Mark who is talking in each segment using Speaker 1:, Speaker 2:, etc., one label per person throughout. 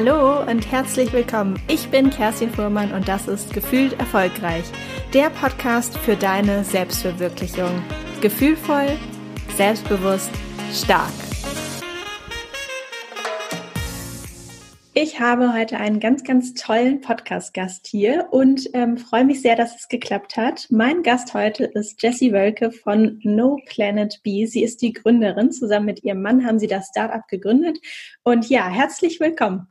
Speaker 1: Hallo und herzlich willkommen. Ich bin Kerstin Fuhrmann und das ist Gefühlt Erfolgreich, der Podcast für deine Selbstverwirklichung. Gefühlvoll, selbstbewusst, stark. Ich habe heute einen ganz, ganz tollen Podcast-Gast hier und ähm, freue mich sehr, dass es geklappt hat. Mein Gast heute ist Jessie Wölke von No Planet B. Sie ist die Gründerin. Zusammen mit ihrem Mann haben sie das Startup gegründet. Und ja, herzlich willkommen.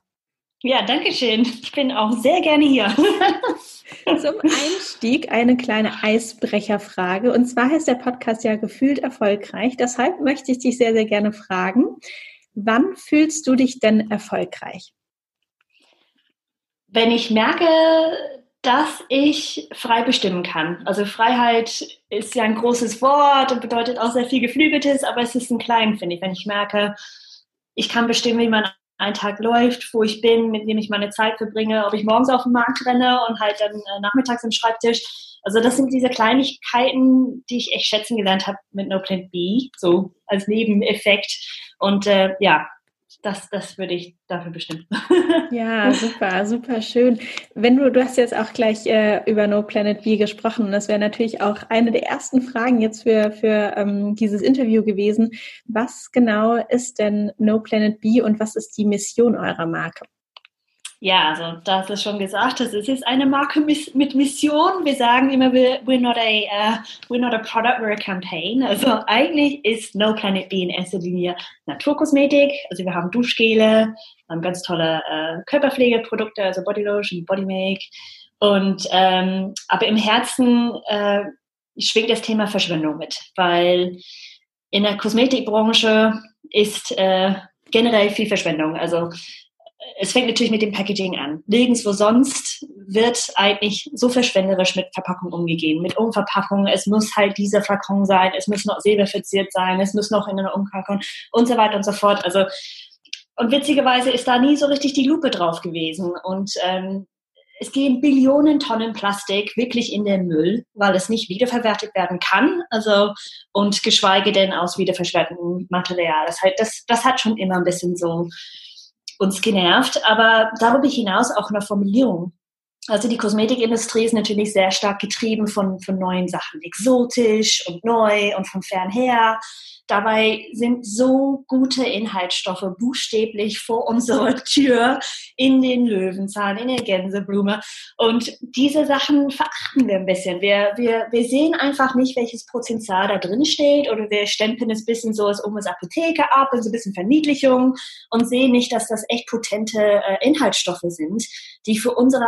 Speaker 2: Ja, danke schön. Ich bin auch sehr gerne hier.
Speaker 1: Zum Einstieg eine kleine Eisbrecherfrage. Und zwar heißt der Podcast ja gefühlt erfolgreich. Deshalb möchte ich dich sehr, sehr gerne fragen, wann fühlst du dich denn erfolgreich?
Speaker 2: wenn ich merke, dass ich frei bestimmen kann. Also Freiheit ist ja ein großes Wort und bedeutet auch sehr viel Geflügeltes, aber es ist ein klein, finde ich. Wenn ich merke, ich kann bestimmen, wie mein ein Tag läuft, wo ich bin, mit wem ich meine Zeit verbringe, ob ich morgens auf den Markt renne und halt dann äh, nachmittags im Schreibtisch. Also das sind diese Kleinigkeiten, die ich echt schätzen gelernt habe mit No Plan B, so als Nebeneffekt. Und äh, ja, das, das würde ich dafür bestimmen.
Speaker 1: Ja, super, super schön. Wenn du, du hast jetzt auch gleich äh, über No Planet B gesprochen. Das wäre natürlich auch eine der ersten Fragen jetzt für, für ähm, dieses Interview gewesen. Was genau ist denn No Planet B und was ist die Mission eurer Marke?
Speaker 2: Ja, also das ist schon gesagt, das ist eine Marke mit Mission. Wir sagen immer, we're not a, uh, we're not a product, we're a campaign. Also eigentlich ist No Planet B in erster Linie Naturkosmetik. Also wir haben Duschgele, haben ganz tolle äh, Körperpflegeprodukte, also Bodylotion, Bodymake. Und ähm, aber im Herzen äh, schwingt das Thema Verschwendung mit, weil in der Kosmetikbranche ist äh, generell viel Verschwendung. Also es fängt natürlich mit dem Packaging an. Nirgendwo sonst wird eigentlich so verschwenderisch mit Verpackung umgegeben, mit Umverpackung. Es muss halt dieser Flakon sein, es muss noch silberverziert sein, es muss noch in einer Umverpackung und so weiter und so fort. Also und witzigerweise ist da nie so richtig die Lupe drauf gewesen und ähm, es gehen Billionen Tonnen Plastik wirklich in den Müll, weil es nicht wiederverwertet werden kann, also und geschweige denn aus wiederverwertetem Material. Das, heißt, das, das hat schon immer ein bisschen so uns genervt, aber darüber hinaus auch eine Formulierung. Also die Kosmetikindustrie ist natürlich sehr stark getrieben von, von neuen Sachen, exotisch und neu und von fernher. Dabei sind so gute Inhaltsstoffe buchstäblich vor unserer Tür in den Löwenzahn, in der Gänseblume. Und diese Sachen verachten wir ein bisschen. Wir, wir, wir sehen einfach nicht, welches Potenzial da drin steht oder wir stempeln es ein bisschen so als als Apotheke ab und so ein bisschen Verniedlichung und sehen nicht, dass das echt potente äh, Inhaltsstoffe sind, die für unsere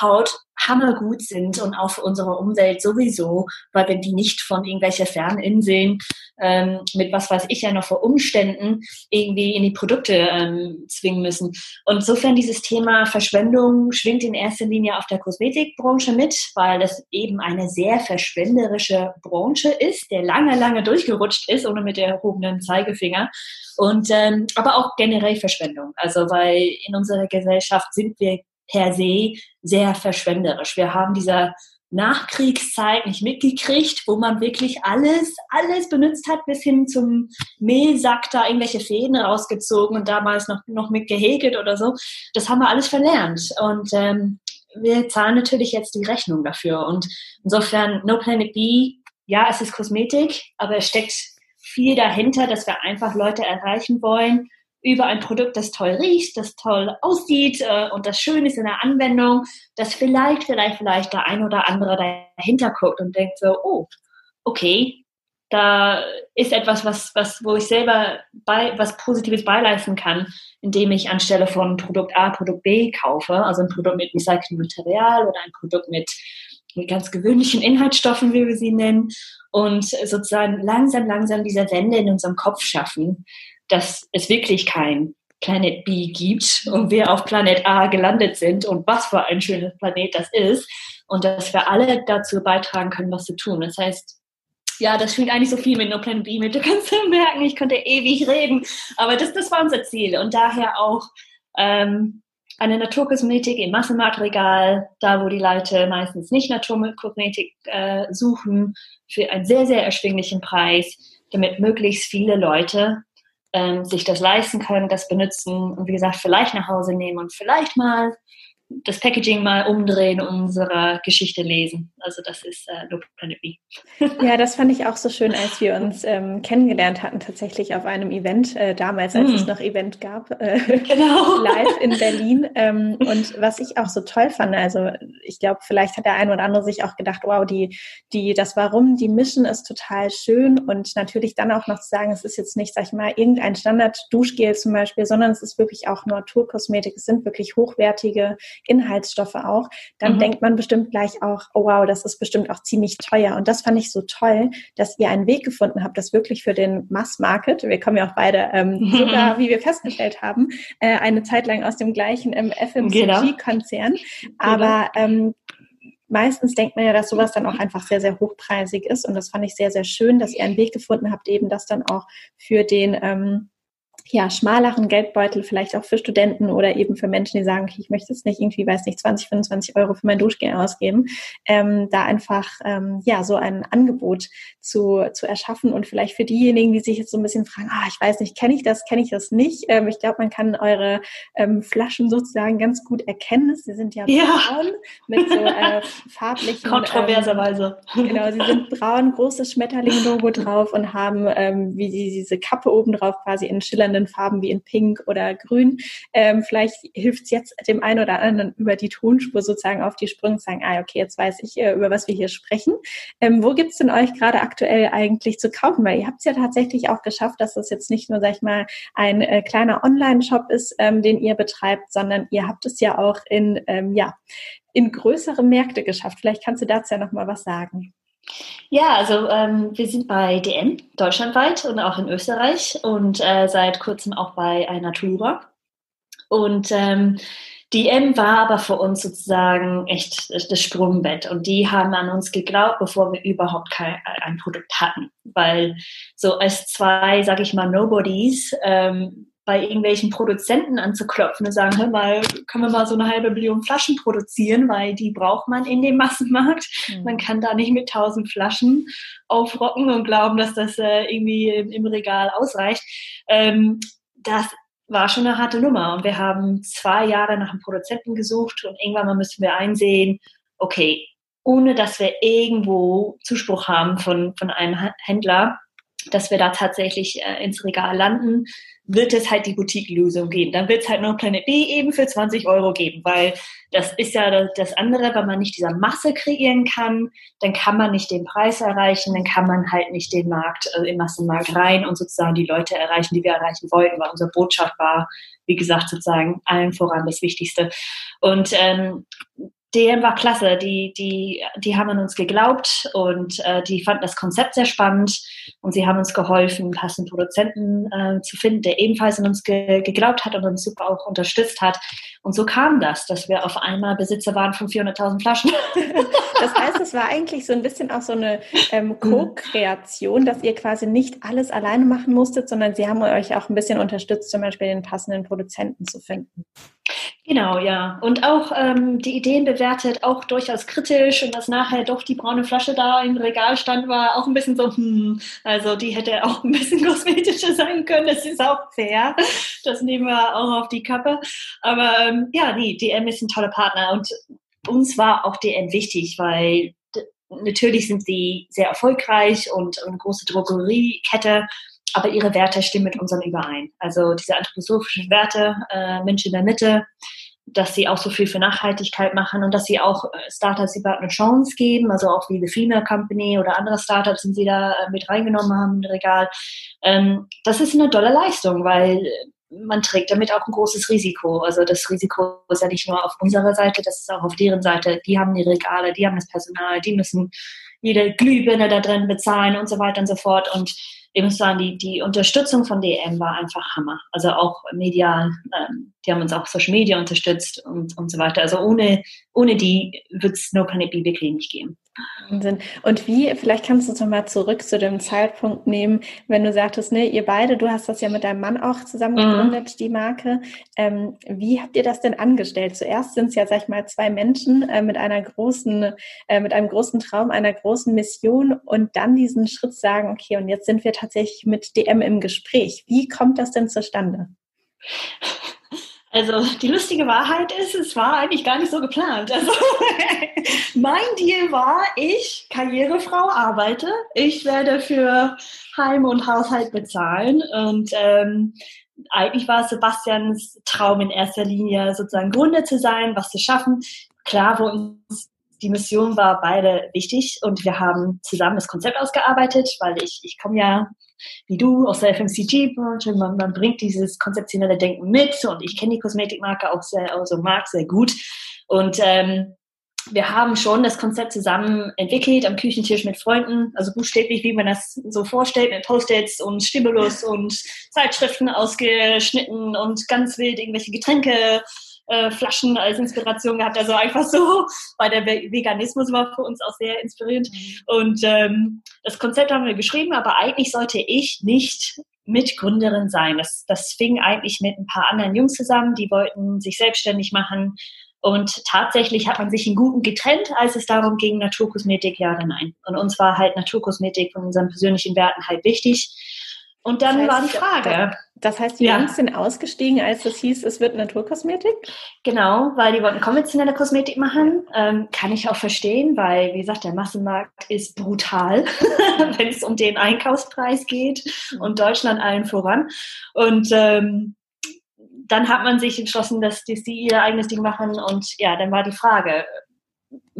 Speaker 2: Haut hammergut sind und auch für unsere Umwelt sowieso, weil wenn die nicht von irgendwelcher Ferninseln ähm, mit was weiß ich ja noch vor Umständen irgendwie in die Produkte ähm, zwingen müssen. Und insofern dieses Thema Verschwendung schwingt in erster Linie auf der Kosmetikbranche mit, weil das eben eine sehr verschwenderische Branche ist, der lange, lange durchgerutscht ist, ohne mit der erhobenen Zeigefinger. Und ähm, aber auch generell Verschwendung. Also weil in unserer Gesellschaft sind wir per se sehr verschwenderisch. Wir haben dieser Nachkriegszeit nicht mitgekriegt, wo man wirklich alles, alles benutzt hat, bis hin zum Mehlsack da irgendwelche Fäden rausgezogen und damals noch, noch mit gehäkelt oder so. Das haben wir alles verlernt. Und ähm, wir zahlen natürlich jetzt die Rechnung dafür. Und insofern, No Planet B, ja, es ist Kosmetik, aber es steckt viel dahinter, dass wir einfach Leute erreichen wollen, über ein Produkt, das toll riecht, das toll aussieht äh, und das schön ist in der Anwendung, dass vielleicht, vielleicht, vielleicht der ein oder andere dahinter guckt und denkt so, oh, okay, da ist etwas, was, was, wo ich selber bei, was Positives beileisten kann, indem ich anstelle von Produkt A Produkt B kaufe, also ein Produkt mit recyceltem Material oder ein Produkt mit, mit ganz gewöhnlichen Inhaltsstoffen, wie wir sie nennen, und sozusagen langsam, langsam diese Wende in unserem Kopf schaffen, dass es wirklich kein Planet B gibt und wir auf Planet A gelandet sind und was für ein schönes Planet das ist und dass wir alle dazu beitragen können, was zu tun. Das heißt, ja, das spielt eigentlich so viel mit No Planet B mit. Du kannst merken, ich könnte ewig reden, aber das, das war unser Ziel und daher auch ähm, eine Naturkosmetik im Massenmarktregal, da wo die Leute meistens nicht Naturkosmetik äh, suchen, für einen sehr, sehr erschwinglichen Preis, damit möglichst viele Leute ähm, sich das leisten können, das benutzen und wie gesagt, vielleicht nach Hause nehmen und vielleicht mal das Packaging mal umdrehen und unsere Geschichte lesen. Also das ist äh, No Planet B.
Speaker 1: ja, das fand ich auch so schön, als wir uns ähm, kennengelernt hatten, tatsächlich auf einem Event, äh, damals, als mm. es noch Event gab, äh, genau. live in Berlin. Ähm, und was ich auch so toll fand, also ich glaube, vielleicht hat der eine oder andere sich auch gedacht, wow, die, die, das Warum, die Mission ist total schön und natürlich dann auch noch zu sagen, es ist jetzt nicht, sag ich mal, irgendein Standard-Duschgel zum Beispiel, sondern es ist wirklich auch Naturkosmetik, es sind wirklich hochwertige Inhaltsstoffe auch, dann mhm. denkt man bestimmt gleich auch, oh wow, das ist bestimmt auch ziemlich teuer. Und das fand ich so toll, dass ihr einen Weg gefunden habt, das wirklich für den Mass-Market, wir kommen ja auch beide ähm, sogar, wie wir festgestellt haben, äh, eine Zeit lang aus dem gleichen ähm, FMCG-Konzern. Genau. Aber ähm, meistens denkt man ja, dass sowas dann auch einfach sehr, sehr hochpreisig ist. Und das fand ich sehr, sehr schön, dass ihr einen Weg gefunden habt, eben das dann auch für den ähm, ja, schmaleren Geldbeutel vielleicht auch für Studenten oder eben für Menschen, die sagen, okay, ich möchte jetzt nicht irgendwie, weiß nicht, 20, 25 Euro für mein Duschgel ausgeben, ähm, da einfach ähm, ja so ein Angebot zu, zu erschaffen und vielleicht für diejenigen, die sich jetzt so ein bisschen fragen, ah, ich weiß nicht, kenne ich das, kenne ich das nicht. Ähm, ich glaube, man kann eure ähm, Flaschen sozusagen ganz gut erkennen. Sie sind ja, ja. braun mit so äh, farblichen.
Speaker 2: Kontroverserweise.
Speaker 1: Ähm, genau, sie sind braun, großes Schmetterling-Logo drauf und haben ähm, wie die, diese Kappe oben drauf quasi in schillernden spannenden Farben wie in Pink oder Grün. Ähm, vielleicht hilft es jetzt dem einen oder anderen über die Tonspur sozusagen auf die Sprünge zu sagen, ah, okay, jetzt weiß ich, äh, über was wir hier sprechen. Ähm, wo es denn euch gerade aktuell eigentlich zu kaufen? Weil ihr habt es ja tatsächlich auch geschafft, dass das jetzt nicht nur, sag ich mal, ein äh, kleiner Online-Shop ist, ähm, den ihr betreibt, sondern ihr habt es ja auch in, ähm, ja, in größere Märkte geschafft. Vielleicht kannst du dazu ja noch mal was sagen.
Speaker 2: Ja, also ähm, wir sind bei DM deutschlandweit und auch in Österreich und äh, seit kurzem auch bei Natura. Und ähm, DM war aber für uns sozusagen echt das Sprungbett und die haben an uns geglaubt, bevor wir überhaupt kein ein Produkt hatten, weil so als zwei, sag ich mal, Nobodies ähm, bei irgendwelchen Produzenten anzuklopfen und sagen, hör mal, können wir mal so eine halbe Million Flaschen produzieren, weil die braucht man in dem Massenmarkt. Mhm. Man kann da nicht mit tausend Flaschen aufrocken und glauben, dass das äh, irgendwie im, im, Regal ausreicht. Ähm, das war schon eine harte Nummer und wir haben zwei Jahre nach einem Produzenten gesucht und irgendwann mal müssen wir einsehen, okay, ohne dass wir irgendwo Zuspruch haben von, von einem Händler, dass wir da tatsächlich äh, ins Regal landen, wird es halt die Boutique-Lösung geben. Dann wird es halt noch Planet B eben für 20 Euro geben, weil das ist ja das andere, wenn man nicht dieser Masse kreieren kann, dann kann man nicht den Preis erreichen, dann kann man halt nicht den Markt, also im Massenmarkt rein und sozusagen die Leute erreichen, die wir erreichen wollten, weil unsere Botschaft war, wie gesagt, sozusagen allen voran das Wichtigste. Und ähm, DM war klasse, die, die, die haben an uns geglaubt und äh, die fanden das Konzept sehr spannend und sie haben uns geholfen, einen passenden Produzenten äh, zu finden, der ebenfalls an uns ge geglaubt hat und uns super auch unterstützt hat. Und so kam das, dass wir auf einmal Besitzer waren von 400.000 Flaschen.
Speaker 1: Das heißt, es war eigentlich so ein bisschen auch so eine ähm, mhm. Co-Kreation, dass ihr quasi nicht alles alleine machen musstet, sondern sie haben euch auch ein bisschen unterstützt, zum Beispiel den passenden Produzenten zu finden.
Speaker 2: Genau, ja. Und auch ähm, die Ideen bewertet, auch durchaus kritisch und dass nachher doch die braune Flasche da im Regal stand, war auch ein bisschen so, hm, also die hätte auch ein bisschen kosmetischer sein können, das ist auch fair. Das nehmen wir auch auf die Kappe. Aber ähm, ja, nee, DM ist ein toller Partner und uns war auch DM wichtig, weil natürlich sind sie sehr erfolgreich und eine große Drogeriekette aber ihre Werte stimmen mit unseren überein. Also diese anthroposophischen Werte, äh, Mensch in der Mitte, dass sie auch so viel für Nachhaltigkeit machen und dass sie auch äh, Startups überhaupt eine Chance geben, also auch wie The Female Company oder andere Startups, die sie da äh, mit reingenommen haben im Regal. Ähm, das ist eine tolle Leistung, weil man trägt damit auch ein großes Risiko. Also das Risiko ist ja nicht nur auf unserer Seite, das ist auch auf deren Seite. Die haben die Regale, die haben das Personal, die müssen jede Glühbirne da drin bezahlen und so weiter und so fort. Und ich muss sagen, die, die Unterstützung von DM war einfach Hammer. Also auch medial, ähm, die haben uns auch Social Media unterstützt und, und so weiter. Also ohne, ohne die wird es No Planet B geben.
Speaker 1: Wahnsinn. Und wie, vielleicht kannst du uns nochmal zurück zu dem Zeitpunkt nehmen, wenn du sagtest, ne, ihr beide, du hast das ja mit deinem Mann auch zusammen mhm. gegründet, mhm. die Marke. Ähm, wie habt ihr das denn angestellt? Zuerst sind es ja, sag ich mal, zwei Menschen äh, mit einer großen, äh, mit einem großen Traum, einer großen Mission und dann diesen Schritt sagen, okay, und jetzt sind wir tatsächlich mit DM im Gespräch. Wie kommt das denn zustande?
Speaker 2: Also die lustige Wahrheit ist, es war eigentlich gar nicht so geplant. Also mein Deal war, ich, Karrierefrau, arbeite. Ich werde für Heim und Haushalt bezahlen. Und ähm, eigentlich war Sebastians Traum in erster Linie sozusagen Gründer zu sein, was zu schaffen. Klar, wo uns die Mission war beide wichtig und wir haben zusammen das Konzept ausgearbeitet, weil ich, ich komme ja wie du aus der FMCG-Branche, man, man, bringt dieses konzeptionelle Denken mit und ich kenne die Kosmetikmarke auch sehr, also mag sehr gut. Und ähm, wir haben schon das Konzept zusammen entwickelt am Küchentisch mit Freunden, also buchstäblich, wie man das so vorstellt, mit Post-its und Stimulus und Zeitschriften ausgeschnitten und ganz wild irgendwelche Getränke äh, Flaschen als Inspiration gehabt. Also einfach so, weil der Veganismus war für uns auch sehr inspirierend. Mhm. Und ähm, das Konzept haben wir geschrieben, aber eigentlich sollte ich nicht Mitgründerin sein. Das, das fing eigentlich mit ein paar anderen Jungs zusammen, die wollten sich selbstständig machen. Und tatsächlich hat man sich in Guten getrennt, als es darum ging, Naturkosmetik, ja oder nein. Und uns war halt Naturkosmetik von unseren persönlichen Werten halt wichtig. Und dann das heißt, war die Frage.
Speaker 1: Das heißt, die ja. Jungs sind ausgestiegen, als es hieß, es wird Naturkosmetik?
Speaker 2: Genau, weil die wollten konventionelle Kosmetik machen. Ähm, kann ich auch verstehen, weil, wie gesagt, der Massenmarkt ist brutal, wenn es um den Einkaufspreis geht und Deutschland allen voran. Und ähm, dann hat man sich entschlossen, dass die, die ihr eigenes Ding machen. Und ja, dann war die Frage,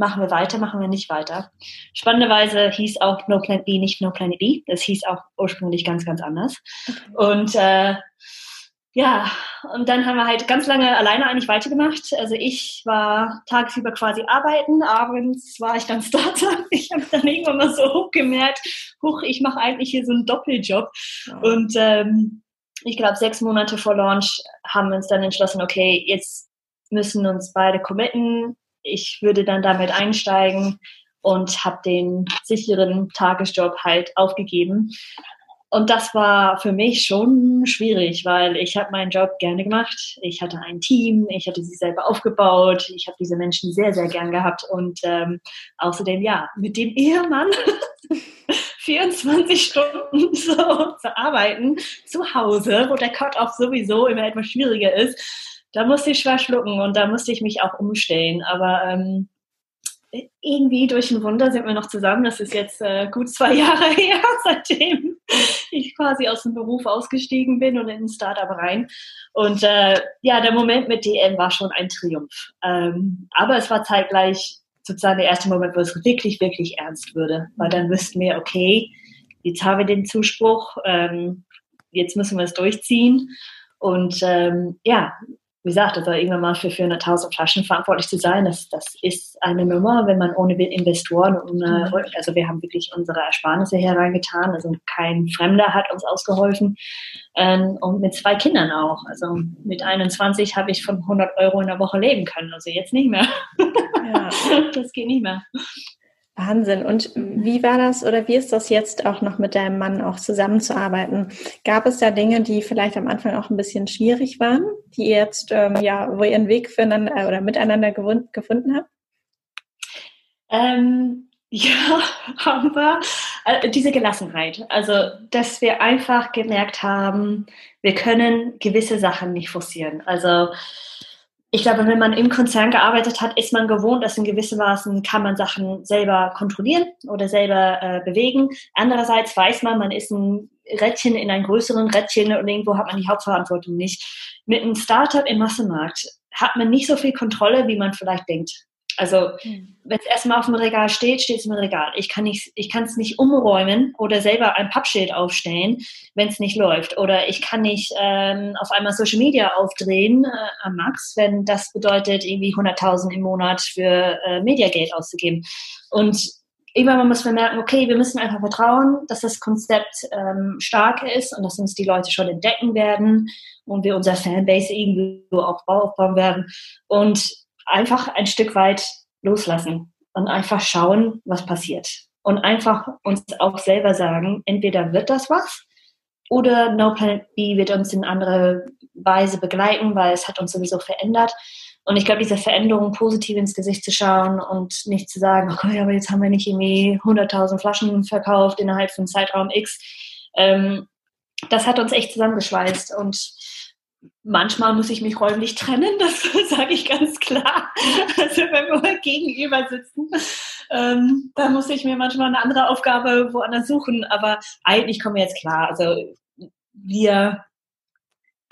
Speaker 2: machen wir weiter, machen wir nicht weiter. Spannenderweise hieß auch No Planet B nicht No Planet B. Das hieß auch ursprünglich ganz, ganz anders. Okay. Und äh, ja, und dann haben wir halt ganz lange alleine eigentlich weitergemacht. Also ich war tagsüber quasi arbeiten, abends war ich dann Starter. Ich habe dann irgendwann mal so hochgemerkt, huch, ich mache eigentlich hier so einen Doppeljob. Ja. Und ähm, ich glaube, sechs Monate vor Launch haben wir uns dann entschlossen, okay, jetzt müssen uns beide committen, ich würde dann damit einsteigen und habe den sicheren Tagesjob halt aufgegeben. Und das war für mich schon schwierig, weil ich habe meinen Job gerne gemacht. Ich hatte ein Team, ich hatte sie selber aufgebaut, ich habe diese Menschen sehr, sehr gern gehabt. Und ähm, außerdem, ja, mit dem Ehemann 24 Stunden so zu arbeiten, zu Hause, wo der Cut-Off sowieso immer etwas schwieriger ist, da musste ich schwer schlucken und da musste ich mich auch umstellen. Aber ähm, irgendwie durch ein Wunder sind wir noch zusammen. Das ist jetzt äh, gut zwei Jahre her, seitdem ich quasi aus dem Beruf ausgestiegen bin und in ein Startup rein. Und äh, ja, der Moment mit DM war schon ein Triumph. Ähm, aber es war zeitgleich sozusagen der erste Moment, wo es wirklich, wirklich ernst würde. Weil dann wüssten wir, okay, jetzt haben wir den Zuspruch, ähm, jetzt müssen wir es durchziehen. Und ähm, ja, wie gesagt, also irgendwann mal für 400.000 Flaschen verantwortlich zu sein, das, das ist eine Nummer, wenn man ohne Investoren, ohne, mhm. also wir haben wirklich unsere Ersparnisse hereingetan, also kein Fremder hat uns ausgeholfen ähm, und mit zwei Kindern auch. Also mit 21 habe ich von 100 Euro in der Woche leben können, also jetzt nicht mehr. Ja. das geht nicht mehr.
Speaker 1: Wahnsinn. Und wie war das oder wie ist das jetzt auch noch mit deinem Mann auch zusammenzuarbeiten? Gab es da Dinge, die vielleicht am Anfang auch ein bisschen schwierig waren, die ihr jetzt, ähm, ja, wo ihr einen Weg füreinander äh, oder miteinander gefunden habt?
Speaker 2: Ähm, ja, haben wir. Äh, diese Gelassenheit. Also, dass wir einfach gemerkt haben, wir können gewisse Sachen nicht forcieren. Also, ich glaube, wenn man im Konzern gearbeitet hat, ist man gewohnt, dass in gewissem Maßen kann man Sachen selber kontrollieren oder selber äh, bewegen. Andererseits weiß man, man ist ein Rädchen in einem größeren Rädchen und irgendwo hat man die Hauptverantwortung nicht. Mit einem Startup im Massenmarkt hat man nicht so viel Kontrolle, wie man vielleicht denkt. Also hm. wenn es erstmal auf dem Regal steht, steht es im Regal. Ich kann nicht, ich kann es nicht umräumen oder selber ein Pappschild aufstellen, wenn es nicht läuft. Oder ich kann nicht ähm, auf einmal Social Media aufdrehen äh, am Max, wenn das bedeutet, irgendwie 100.000 im Monat für äh, Mediageld auszugeben. Und irgendwann muss man merken, okay, wir müssen einfach vertrauen, dass das Konzept ähm, stark ist und dass uns die Leute schon entdecken werden und wir unser Fanbase irgendwie auch aufbauen werden. Und einfach ein Stück weit loslassen. und einfach schauen, was passiert. Und einfach uns auch selber sagen, entweder wird das was oder No Planet B wird uns in andere Weise begleiten, weil es hat uns sowieso verändert. Und ich glaube, diese Veränderung positiv ins Gesicht zu schauen und nicht zu sagen, okay, aber jetzt haben wir nicht irgendwie 100.000 Flaschen verkauft innerhalb von Zeitraum X. Ähm, das hat uns echt zusammengeschweißt und manchmal muss ich mich räumlich trennen, das sage ich ganz klar. Also wenn wir mal gegenüber sitzen, ähm, da muss ich mir manchmal eine andere Aufgabe woanders suchen, aber eigentlich kommen wir jetzt klar. Also wir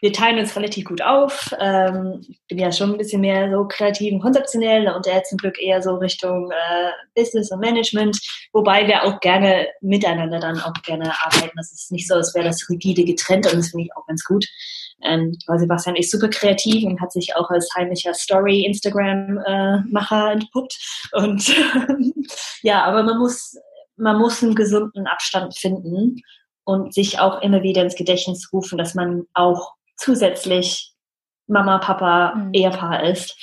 Speaker 2: wir teilen uns relativ gut auf. Ähm, ich bin ja schon ein bisschen mehr so kreativ und konzeptionell und er zum Glück eher so Richtung äh, Business und Management, wobei wir auch gerne miteinander dann auch gerne arbeiten. Das ist nicht so, als wäre das rigide getrennt und das finde ich auch ganz gut. Ähm, weil Sebastian ist super kreativ und hat sich auch als heimlicher Story-Instagram-Macher entpuppt. Und ja, aber man muss, man muss einen gesunden Abstand finden und sich auch immer wieder ins Gedächtnis rufen, dass man auch zusätzlich Mama, Papa, mhm. Ehepaar ist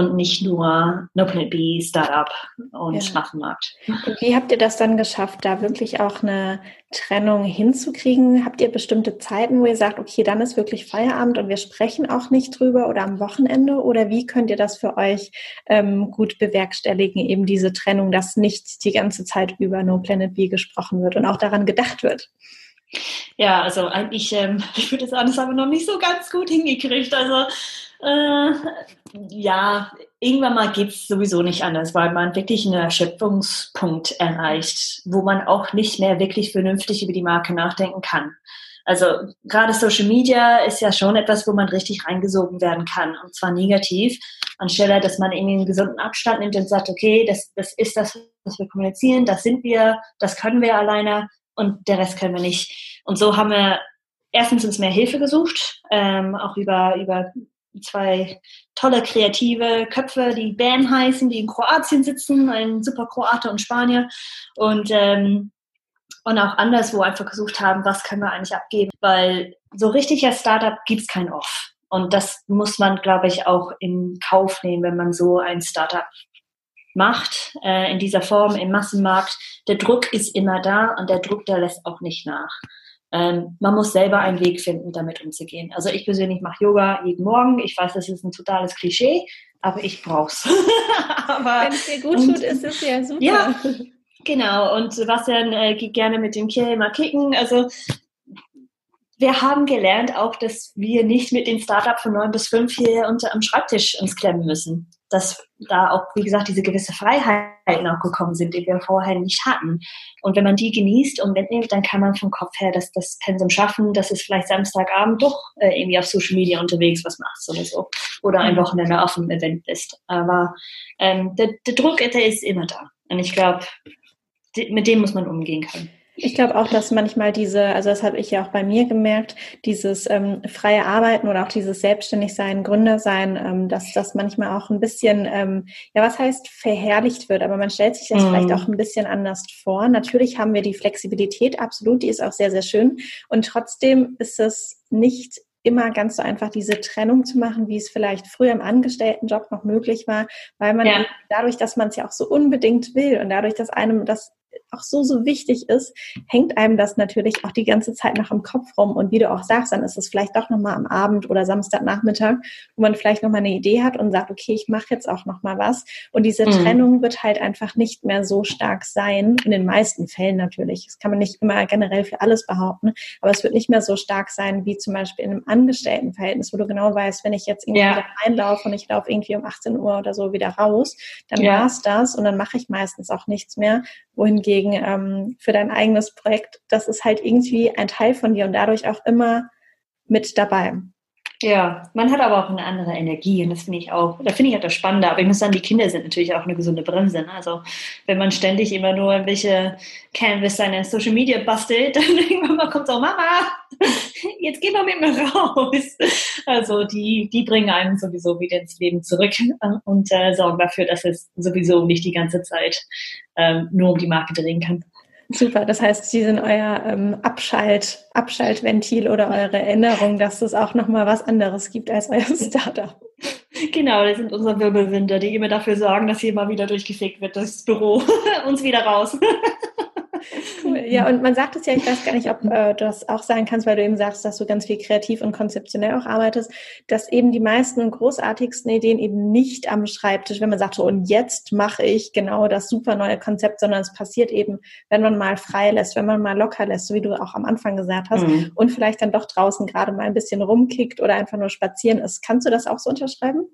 Speaker 2: und nicht nur No Planet B, Startup und ja. Massenmarkt.
Speaker 1: Und wie habt ihr das dann geschafft, da wirklich auch eine Trennung hinzukriegen? Habt ihr bestimmte Zeiten, wo ihr sagt, okay, dann ist wirklich Feierabend und wir sprechen auch nicht drüber oder am Wochenende? Oder wie könnt ihr das für euch ähm, gut bewerkstelligen, eben diese Trennung, dass nicht die ganze Zeit über No Planet B gesprochen wird und auch daran gedacht wird?
Speaker 2: Ja, also eigentlich, ähm, ich würde sagen, das haben wir noch nicht so ganz gut hingekriegt. Also äh, ja, irgendwann mal geht es sowieso nicht anders, weil man wirklich einen Erschöpfungspunkt erreicht, wo man auch nicht mehr wirklich vernünftig über die Marke nachdenken kann. Also gerade Social Media ist ja schon etwas, wo man richtig reingesogen werden kann und zwar negativ, anstelle dass man irgendwie einen gesunden Abstand nimmt und sagt, okay, das, das ist das, was wir kommunizieren, das sind wir, das können wir alleine, und der Rest können wir nicht. Und so haben wir erstens uns mehr Hilfe gesucht, ähm, auch über, über zwei tolle kreative Köpfe, die BAM heißen, die in Kroatien sitzen, ein super Kroate und Spanier und ähm, und auch anderswo einfach gesucht haben, was können wir eigentlich abgeben, weil so richtig als Startup gibt es kein Off. Und das muss man, glaube ich, auch in Kauf nehmen, wenn man so ein Startup macht, äh, in dieser Form im Massenmarkt, der Druck ist immer da und der Druck, der lässt auch nicht nach. Ähm, man muss selber einen Weg finden, damit umzugehen. Also ich persönlich mache Yoga jeden Morgen. Ich weiß, das ist ein totales Klischee, aber ich brauch's.
Speaker 1: Wenn es dir gut und, tut, ist es ja super.
Speaker 2: Ja, genau. Und Sebastian äh, geht gerne mit dem Kiel mal kicken. Also wir haben gelernt auch, dass wir nicht mit den Startups von neun bis fünf hier unter am Schreibtisch uns klemmen müssen dass da auch, wie gesagt, diese gewisse Freiheiten auch gekommen sind, die wir vorher nicht hatten. Und wenn man die genießt und mitnimmt, dann kann man vom Kopf her das, das Pensum schaffen, dass es vielleicht Samstagabend doch äh, irgendwie auf Social Media unterwegs was machst oder so. Oder ein. Wochenende auf einem Event bist. Aber ähm, der, der Druck, der ist immer da. Und ich glaube, mit dem muss man umgehen können.
Speaker 1: Ich glaube auch, dass manchmal diese, also das habe ich ja auch bei mir gemerkt, dieses ähm, freie Arbeiten oder auch dieses Selbstständigsein, Gründersein, ähm, dass das manchmal auch ein bisschen, ähm, ja, was heißt verherrlicht wird, aber man stellt sich das mm. vielleicht auch ein bisschen anders vor. Natürlich haben wir die Flexibilität, absolut, die ist auch sehr, sehr schön. Und trotzdem ist es nicht immer ganz so einfach diese Trennung zu machen, wie es vielleicht früher im Angestelltenjob noch möglich war, weil man ja. dadurch, dass man es ja auch so unbedingt will und dadurch, dass einem das auch so, so wichtig ist, hängt einem das natürlich auch die ganze Zeit noch im Kopf rum. Und wie du auch sagst, dann ist es vielleicht doch nochmal am Abend oder Samstagnachmittag, wo man vielleicht nochmal eine Idee hat und sagt, okay, ich mache jetzt auch nochmal was. Und diese mhm. Trennung wird halt einfach nicht mehr so stark sein, in den meisten Fällen natürlich. Das kann man nicht immer generell für alles behaupten, aber es wird nicht mehr so stark sein, wie zum Beispiel in einem Angestelltenverhältnis, wo du genau weißt, wenn ich jetzt irgendwie ja. reinlaufe und ich laufe irgendwie um 18 Uhr oder so wieder raus, dann ja. war's das und dann mache ich meistens auch nichts mehr. Wohingegen ähm, für dein eigenes Projekt, das ist halt irgendwie ein Teil von dir und dadurch auch immer mit dabei.
Speaker 2: Ja, man hat aber auch eine andere Energie und das finde ich auch, da finde ich auch das Spannende. Aber ich muss sagen, die Kinder sind natürlich auch eine gesunde Bremse. Ne? Also wenn man ständig immer nur irgendwelche Canvas seine Social Media bastelt, dann irgendwann mal kommt so, Mama, jetzt geh mal mit mir raus. Also die, die bringen einen sowieso wieder ins Leben zurück und äh, sorgen dafür, dass es sowieso nicht die ganze Zeit ähm, nur um die Marke drehen kann.
Speaker 1: Super, das heißt, Sie sind euer ähm, Abschalt, Abschaltventil oder eure Erinnerung, dass es auch nochmal was anderes gibt als euer Startup.
Speaker 2: Genau, das sind unsere Wirbelwinder, die immer dafür sorgen, dass hier mal wieder durchgefegt wird, das Büro. Uns wieder raus.
Speaker 1: Ja, und man sagt es ja, ich weiß gar nicht, ob äh, du das auch sagen kannst, weil du eben sagst, dass du ganz viel kreativ und konzeptionell auch arbeitest, dass eben die meisten großartigsten Ideen eben nicht am Schreibtisch, wenn man sagt, so und jetzt mache ich genau das super neue Konzept, sondern es passiert eben, wenn man mal frei lässt, wenn man mal locker lässt, so wie du auch am Anfang gesagt hast, mhm. und vielleicht dann doch draußen gerade mal ein bisschen rumkickt oder einfach nur spazieren ist. Kannst du das auch so unterschreiben?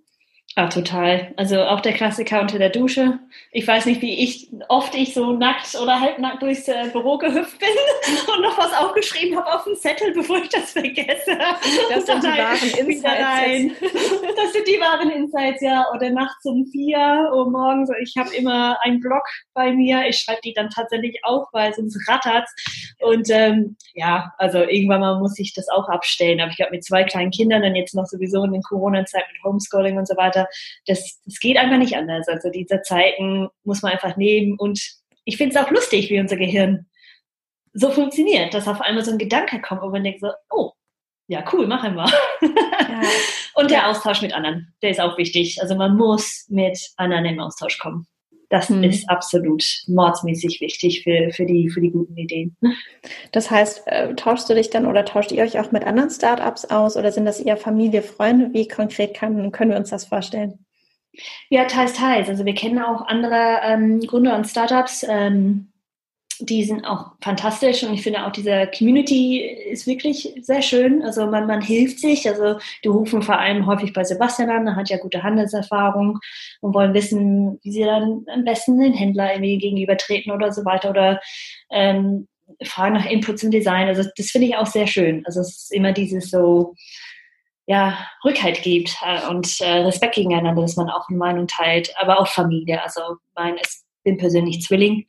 Speaker 2: Ah, total. Also auch der Klassiker unter der Dusche. Ich weiß nicht, wie ich oft ich so nackt oder halbnackt durchs äh, Büro gehüpft bin und noch was aufgeschrieben habe auf dem Zettel, bevor ich das vergesse.
Speaker 1: Das sind die wahren Insights.
Speaker 2: Das sind die wahren Insights, ja. Oder nachts um vier Uhr morgens. Ich habe immer einen Blog bei mir. Ich schreibe die dann tatsächlich auf, weil sonst rattert Und ähm, ja, also irgendwann mal muss ich das auch abstellen. Aber ich habe mit zwei kleinen Kindern dann jetzt noch sowieso in den Corona-Zeit mit Homeschooling und so weiter das, das geht einfach nicht anders. Also diese Zeiten muss man einfach nehmen und ich finde es auch lustig, wie unser Gehirn so funktioniert, dass auf einmal so ein Gedanke kommt und man denkt so, oh, ja, cool, machen wir. Ja. und der Austausch mit anderen, der ist auch wichtig. Also man muss mit anderen im Austausch kommen. Das hm. ist absolut mordsmäßig wichtig für, für, die, für die guten Ideen.
Speaker 1: Das heißt, äh, tauschst du dich dann oder tauscht ihr euch auch mit anderen Startups aus oder sind das eher Familie, Freunde? Wie konkret kann, können wir uns das vorstellen?
Speaker 2: Ja, teils, teils. Also wir kennen auch andere ähm, Gründer und Startups. Ähm, die sind auch fantastisch und ich finde auch diese Community ist wirklich sehr schön. Also man, man hilft sich. Also die rufen vor allem häufig bei Sebastian an, er hat ja gute Handelserfahrung und wollen wissen, wie sie dann am besten den Händler irgendwie gegenübertreten oder so weiter oder ähm, fragen nach Inputs im Design. Also das finde ich auch sehr schön. Also es ist immer dieses so, ja, Rückhalt gibt äh, und äh, Respekt gegeneinander, dass man auch eine Meinung teilt, aber auch Familie. Also mein, ich bin persönlich Zwilling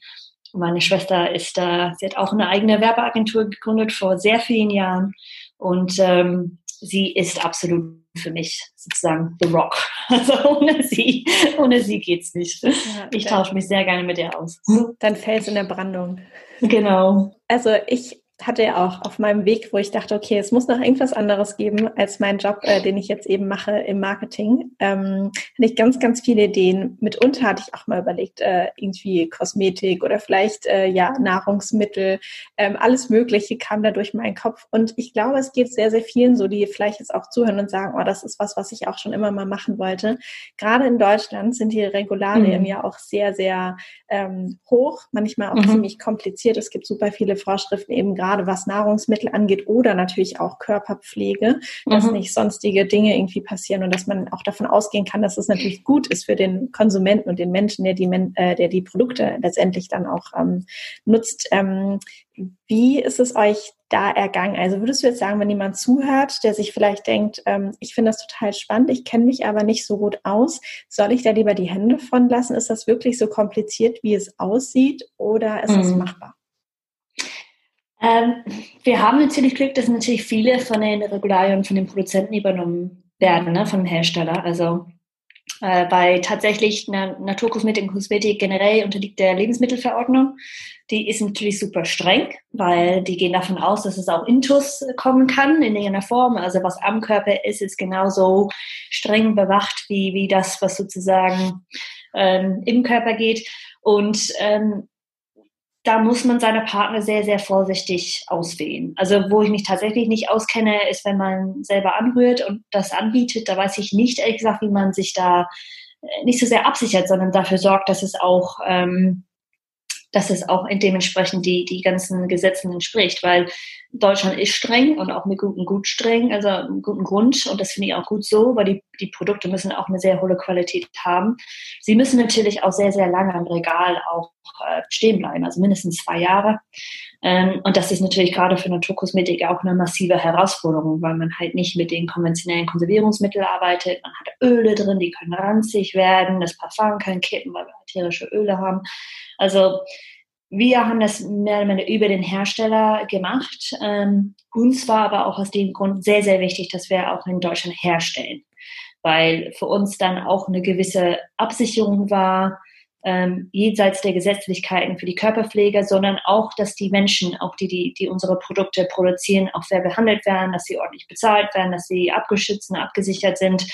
Speaker 2: meine Schwester ist da, sie hat auch eine eigene Werbeagentur gegründet vor sehr vielen Jahren und ähm, sie ist absolut für mich sozusagen The Rock. Also ohne sie, ohne sie geht's nicht. Ja, ich tausche mich sehr gerne mit ihr aus.
Speaker 1: Dann Fels in der Brandung.
Speaker 2: Genau.
Speaker 1: Also ich hatte ja auch auf meinem Weg, wo ich dachte, okay, es muss noch irgendwas anderes geben als mein Job, äh, den ich jetzt eben mache im Marketing. Ähm, hatte ich ganz, ganz viele Ideen. Mitunter hatte ich auch mal überlegt, äh, irgendwie Kosmetik oder vielleicht äh, ja Nahrungsmittel, ähm, alles Mögliche kam da durch meinen Kopf. Und ich glaube, es geht sehr, sehr vielen so, die vielleicht jetzt auch zuhören und sagen, oh, das ist was, was ich auch schon immer mal machen wollte. Gerade in Deutschland sind die Regularien mhm. ja auch sehr, sehr ähm, hoch, manchmal auch mhm. ziemlich kompliziert. Es gibt super viele Vorschriften eben gerade gerade was Nahrungsmittel angeht oder natürlich auch Körperpflege, dass mhm. nicht sonstige Dinge irgendwie passieren und dass man auch davon ausgehen kann, dass es natürlich gut ist für den Konsumenten und den Menschen, der die, äh, der die Produkte letztendlich dann auch ähm, nutzt. Ähm, wie ist es euch da ergangen? Also würdest du jetzt sagen, wenn jemand zuhört, der sich vielleicht denkt, ähm, ich finde das total spannend, ich kenne mich aber nicht so gut aus, soll ich da lieber die Hände von lassen? Ist das wirklich so kompliziert, wie es aussieht oder ist es mhm. machbar?
Speaker 2: Ähm, wir haben natürlich Glück, dass natürlich viele von den Regularien von den Produzenten übernommen werden, ne, von dem Hersteller. Also äh, bei tatsächlich einer Naturkosmetik und Kosmetik generell unterliegt der Lebensmittelverordnung. Die ist natürlich super streng, weil die gehen davon aus, dass es auch Intus kommen kann in irgendeiner Form. Also was am Körper ist, ist genauso streng bewacht wie, wie das, was sozusagen ähm, im Körper geht. Und ähm, da muss man seine Partner sehr, sehr vorsichtig auswählen. Also wo ich mich tatsächlich nicht auskenne, ist, wenn man selber anrührt und das anbietet. Da weiß ich nicht, ehrlich gesagt, wie man sich da äh, nicht so sehr absichert, sondern dafür sorgt, dass es auch ähm, dass es auch dementsprechend die, die ganzen Gesetzen entspricht, weil Deutschland ist streng und auch mit gutem Gut streng, also einem guten Grund und das finde ich auch gut so, weil die, die Produkte müssen auch eine sehr hohe Qualität haben. Sie müssen natürlich auch sehr, sehr lange im Regal auch äh, stehen bleiben, also mindestens zwei Jahre. Ähm, und das ist natürlich gerade für Naturkosmetik auch eine massive Herausforderung, weil man halt nicht mit den konventionellen Konservierungsmitteln arbeitet. Man hat Öle drin, die können ranzig werden, das Parfum kann kippen, weil wir ätherische Öle haben. Also wir haben das mehr oder weniger über den Hersteller gemacht. Ähm, uns war aber auch aus dem Grund sehr, sehr wichtig, dass wir auch in Deutschland herstellen, weil für uns dann auch eine gewisse Absicherung war, ähm, jenseits der Gesetzlichkeiten für die Körperpflege, sondern auch, dass die Menschen, auch die, die, die unsere Produkte produzieren, auch fair behandelt werden, dass sie ordentlich bezahlt werden, dass sie abgeschützt und abgesichert sind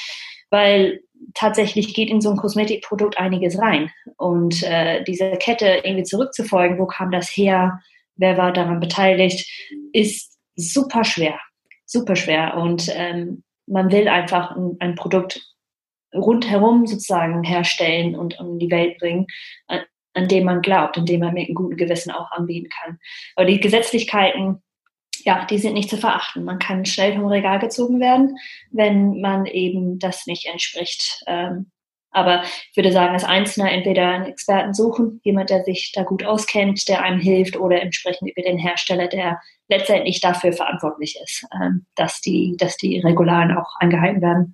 Speaker 2: weil tatsächlich geht in so ein Kosmetikprodukt einiges rein. Und äh, diese Kette irgendwie zurückzufolgen, wo kam das her, wer war daran beteiligt, ist super schwer. Super schwer. Und ähm, man will einfach ein, ein Produkt rundherum sozusagen herstellen und in die Welt bringen, an, an dem man glaubt, an dem man mit einem guten Gewissen auch anbieten kann. Aber die Gesetzlichkeiten, ja, die sind nicht zu verachten. Man kann schnell vom Regal gezogen werden, wenn man eben das nicht entspricht. Ähm, aber ich würde sagen, als Einzelner entweder einen Experten suchen, jemand, der sich da gut auskennt, der einem hilft, oder entsprechend über den Hersteller, der letztendlich dafür verantwortlich ist, ähm, dass die, dass die Regularen auch eingehalten werden.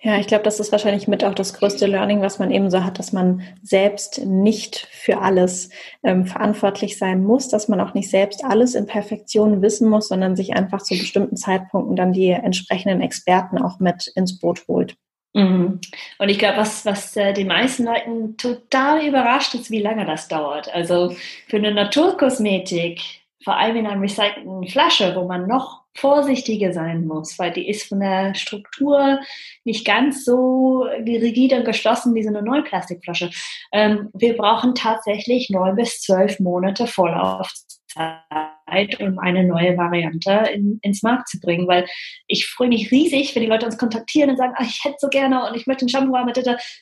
Speaker 1: Ja, ich glaube, das ist wahrscheinlich mit auch das größte Learning, was man eben so hat, dass man selbst nicht für alles ähm, verantwortlich sein muss, dass man auch nicht selbst alles in Perfektion wissen muss, sondern sich einfach zu bestimmten Zeitpunkten dann die entsprechenden Experten auch mit ins Boot holt.
Speaker 2: Mhm. Und ich glaube, was, was äh, die meisten Leuten total überrascht ist, wie lange das dauert. Also für eine Naturkosmetik, vor allem in einer recycelten Flasche, wo man noch vorsichtiger sein muss, weil die ist von der Struktur nicht ganz so rigide und geschlossen wie so eine neue Plastikflasche. Ähm, wir brauchen tatsächlich neun bis zwölf Monate Vorlaufzeit Zeit, um eine neue Variante in, ins Markt zu bringen. Weil ich freue mich riesig, wenn die Leute uns kontaktieren und sagen, ach, ich hätte so gerne und ich möchte ein Shampoo haben,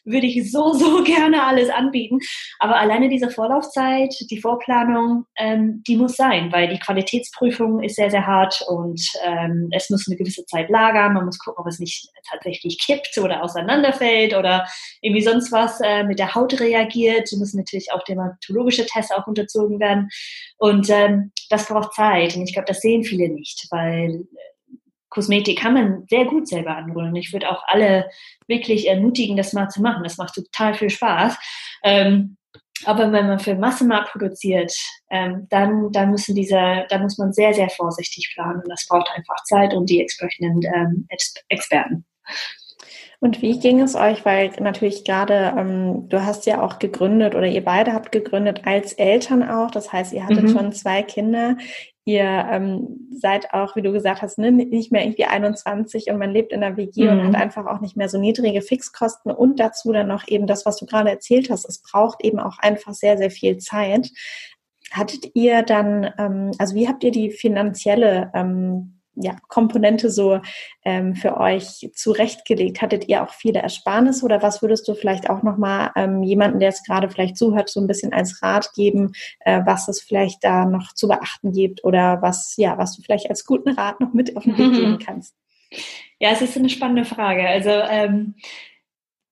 Speaker 2: würde ich so, so gerne alles anbieten. Aber alleine diese Vorlaufzeit, die Vorplanung, ähm, die muss sein, weil die Qualitätsprüfung ist sehr, sehr hart und ähm, es muss eine gewisse Zeit lagern. Man muss gucken, ob es nicht tatsächlich kippt oder auseinanderfällt oder irgendwie sonst was äh, mit der Haut reagiert. Es müssen natürlich auch dermatologische Tests auch unterzogen werden. Und ähm, das braucht Zeit. Und ich glaube, das sehen viele nicht, weil äh, Kosmetik kann man sehr gut selber anrühren. Ich würde auch alle wirklich ermutigen, das mal zu machen. Das macht total viel Spaß. Ähm, aber wenn man für Massenmarkt produziert, ähm, dann, dann müssen diese, da muss man sehr, sehr vorsichtig planen. Und das braucht einfach Zeit und die entsprechenden ähm, Experten.
Speaker 1: Und wie ging es euch? Weil natürlich gerade, ähm, du hast ja auch gegründet oder ihr beide habt gegründet als Eltern auch. Das heißt, ihr hattet mhm. schon zwei Kinder. Ihr ähm, seid auch, wie du gesagt hast, ne, nicht mehr irgendwie 21 und man lebt in der WG mhm. und hat einfach auch nicht mehr so niedrige Fixkosten und dazu dann noch eben das, was du gerade erzählt hast. Es braucht eben auch einfach sehr, sehr viel Zeit. Hattet ihr dann, ähm, also wie habt ihr die finanzielle ähm, ja, Komponente so ähm, für euch zurechtgelegt? Hattet ihr auch viele Ersparnisse oder was würdest du vielleicht auch nochmal ähm, jemanden, der es gerade vielleicht zuhört, so ein bisschen als Rat geben, äh, was es vielleicht da noch zu beachten gibt oder was, ja, was du vielleicht als guten Rat noch mit auf den Weg geben kannst?
Speaker 2: Ja, es ist eine spannende Frage. Also ähm,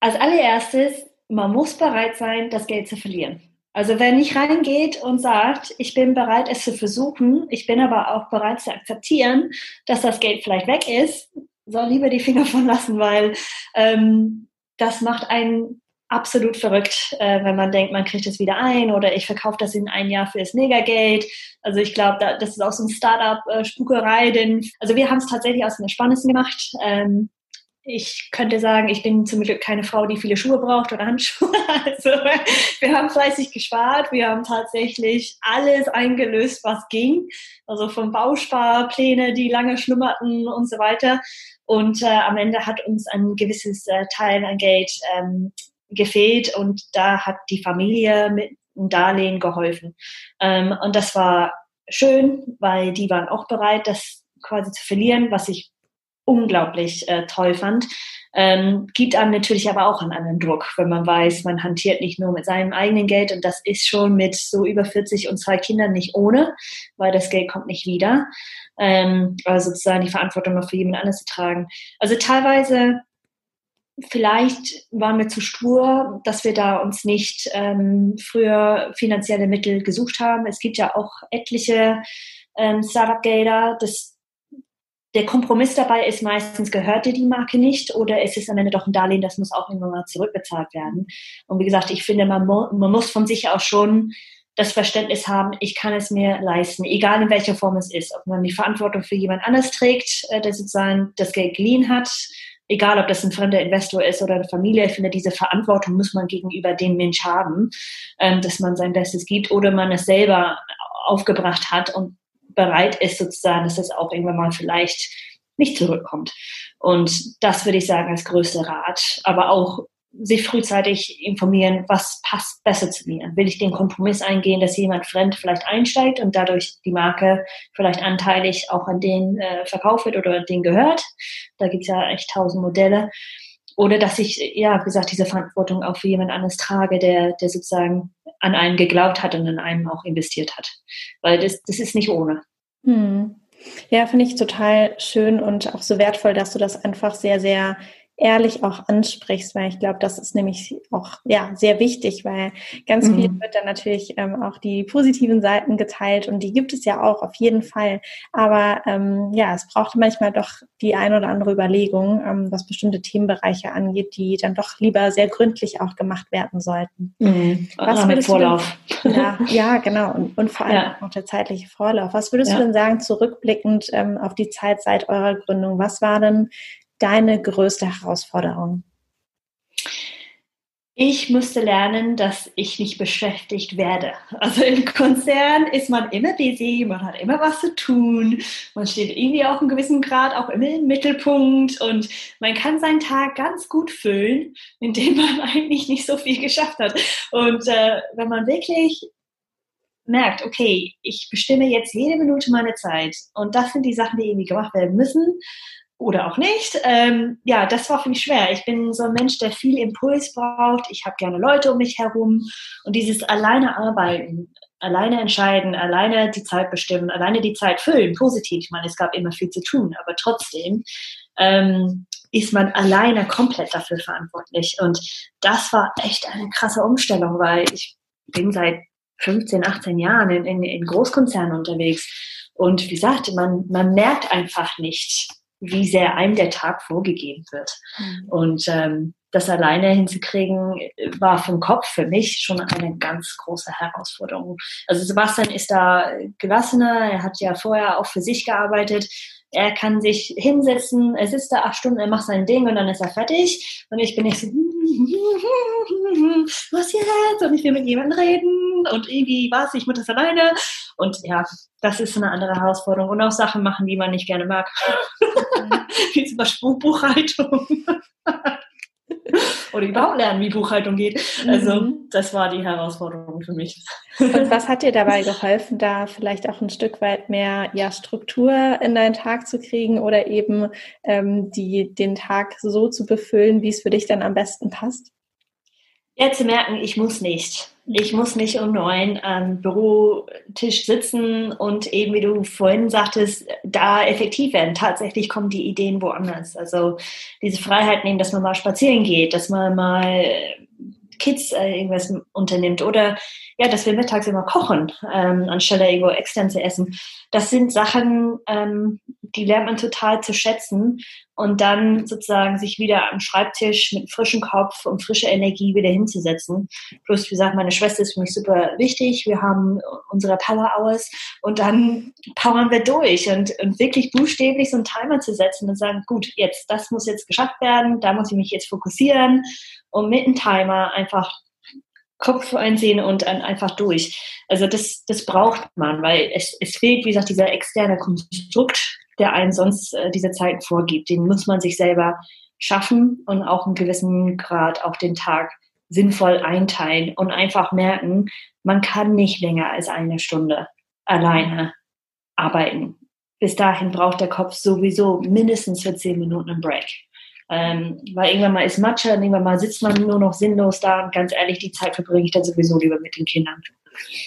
Speaker 2: als allererstes, man muss bereit sein, das Geld zu verlieren. Also wer nicht reingeht und sagt, ich bin bereit, es zu versuchen, ich bin aber auch bereit zu akzeptieren, dass das Geld vielleicht weg ist, soll lieber die Finger von lassen, weil ähm, das macht einen absolut verrückt, äh, wenn man denkt, man kriegt es wieder ein oder ich verkaufe das in ein Jahr für das Megageld. Also ich glaube, da, das ist auch so ein Startup-Spukerei, denn also wir haben es tatsächlich aus dem Spannendsten gemacht. Ähm, ich könnte sagen, ich bin zum Glück keine Frau, die viele Schuhe braucht oder Handschuhe. Also wir haben fleißig gespart. Wir haben tatsächlich alles eingelöst, was ging. Also von Bausparpläne, die lange schlummerten und so weiter. Und äh, am Ende hat uns ein gewisses äh, Teil an Geld ähm, gefehlt und da hat die Familie mit einem Darlehen geholfen. Ähm, und das war schön, weil die waren auch bereit, das quasi zu verlieren, was ich unglaublich äh, toll fand. Ähm, gibt einem natürlich aber auch einen anderen Druck, wenn man weiß, man hantiert nicht nur mit seinem eigenen Geld und das ist schon mit so über 40 und zwei Kindern nicht ohne, weil das Geld kommt nicht wieder. Ähm, also sozusagen die Verantwortung noch für jemand anderes zu tragen. Also teilweise vielleicht waren wir zu stur, dass wir da uns nicht ähm, früher finanzielle Mittel gesucht haben. Es gibt ja auch etliche ähm, Startup-Gelder. Das der Kompromiss dabei ist meistens, gehört dir die Marke nicht oder ist es am Ende doch ein Darlehen, das muss auch irgendwann mal zurückbezahlt werden. Und wie gesagt, ich finde, man, man muss von sich auch schon das Verständnis haben, ich kann es mir leisten, egal in welcher Form es ist. Ob man die Verantwortung für jemand anders trägt, äh, der sozusagen das Geld geliehen hat, egal ob das ein fremder Investor ist oder eine Familie, ich finde, diese Verantwortung muss man gegenüber dem Mensch haben, ähm, dass man sein Bestes gibt oder man es selber aufgebracht hat und bereit ist, sozusagen, dass es auch irgendwann mal vielleicht nicht zurückkommt. Und das würde ich sagen als größter Rat. Aber auch sich frühzeitig informieren, was passt besser zu mir. Will ich den Kompromiss eingehen, dass jemand fremd vielleicht einsteigt und dadurch die Marke vielleicht anteilig auch an den äh, verkauft wird oder den gehört. Da gibt es ja echt tausend Modelle. Oder dass ich, ja, wie gesagt, diese Verantwortung auch für jemand anderes trage, der, der sozusagen an einen geglaubt hat und an einem auch investiert hat. Weil das, das ist nicht ohne.
Speaker 1: Hm. Ja, finde ich total schön und auch so wertvoll, dass du das einfach sehr, sehr ehrlich auch ansprichst, weil ich glaube, das ist nämlich auch ja sehr wichtig, weil ganz mhm. viel wird dann natürlich ähm, auch die positiven Seiten geteilt und die gibt es ja auch auf jeden Fall. Aber ähm, ja, es braucht manchmal doch die ein oder andere Überlegung, ähm, was bestimmte Themenbereiche angeht, die dann doch lieber sehr gründlich auch gemacht werden sollten.
Speaker 2: Mhm. Was mit Vorlauf.
Speaker 1: Denn, ja, ja, genau und, und vor allem ja. auch der zeitliche Vorlauf. Was würdest ja. du denn sagen, zurückblickend ähm, auf die Zeit seit eurer Gründung? Was war denn deine größte Herausforderung?
Speaker 2: Ich musste lernen, dass ich nicht beschäftigt werde. Also im Konzern ist man immer busy, man hat immer was zu tun, man steht irgendwie auch in gewissem Grad auch immer im Mittelpunkt und man kann seinen Tag ganz gut füllen, indem man eigentlich nicht so viel geschafft hat. Und äh, wenn man wirklich merkt, okay, ich bestimme jetzt jede Minute meiner Zeit und das sind die Sachen, die irgendwie gemacht werden müssen, oder auch nicht. Ähm, ja, das war für mich schwer. Ich bin so ein Mensch, der viel Impuls braucht. Ich habe gerne Leute um mich herum und dieses alleine arbeiten, alleine entscheiden, alleine die Zeit bestimmen, alleine die Zeit füllen, positiv. Ich meine, es gab immer viel zu tun, aber trotzdem ähm, ist man alleine komplett dafür verantwortlich. Und das war echt eine krasse Umstellung, weil ich bin seit 15, 18 Jahren in, in, in Großkonzernen unterwegs. Und wie gesagt, man, man merkt einfach nicht, wie sehr einem der Tag vorgegeben wird. Mhm. Und ähm, das alleine hinzukriegen, war vom Kopf für mich schon eine ganz große Herausforderung. Also Sebastian ist da gelassener, er hat ja vorher auch für sich gearbeitet. Er kann sich hinsetzen, er sitzt da acht Stunden, er macht sein Ding und dann ist er fertig. Und ich bin nicht so, was jetzt? Und ich will mit jemandem reden und irgendwie was, ich muss das alleine. Und ja, das ist eine andere Herausforderung. Und auch Sachen machen, die man nicht gerne mag. Wie zum Beispiel Buchhaltung. Oder überhaupt lernen, wie Buchhaltung geht. Also mhm. das war die Herausforderung für mich.
Speaker 1: Und was hat dir dabei geholfen, da vielleicht auch ein Stück weit mehr ja, Struktur in deinen Tag zu kriegen oder eben ähm, die, den Tag so zu befüllen, wie es für dich dann am besten passt?
Speaker 2: Ja, zu merken, ich muss nicht. Ich muss nicht um neun am Bürotisch sitzen und eben, wie du vorhin sagtest, da effektiv werden. Tatsächlich kommen die Ideen woanders. Also diese Freiheit nehmen, dass man mal spazieren geht, dass man mal Kids äh, irgendwas unternimmt oder ja, dass wir mittags immer kochen, ähm, anstelle irgendwo extern zu essen. Das sind Sachen, ähm, die lernt man total zu schätzen und dann sozusagen sich wieder am Schreibtisch mit frischem Kopf und frischer Energie wieder hinzusetzen. Plus, wie gesagt, meine Schwester ist für mich super wichtig. Wir haben unsere Power Hours und dann powern wir durch und, und wirklich buchstäblich so einen Timer zu setzen und sagen, gut, jetzt, das muss jetzt geschafft werden, da muss ich mich jetzt fokussieren und mit einem Timer einfach Kopf einsehen und dann einfach durch. Also das, das braucht man, weil es, es fehlt, wie gesagt, dieser externe Konstrukt, der einen sonst äh, diese Zeiten vorgibt. Den muss man sich selber schaffen und auch einen gewissen Grad auch den Tag sinnvoll einteilen und einfach merken, man kann nicht länger als eine Stunde alleine arbeiten. Bis dahin braucht der Kopf sowieso mindestens für zehn Minuten einen Break. Ähm, weil irgendwann mal ist Matcha, irgendwann mal sitzt man nur noch sinnlos da und ganz ehrlich, die Zeit verbringe ich dann sowieso lieber mit den Kindern.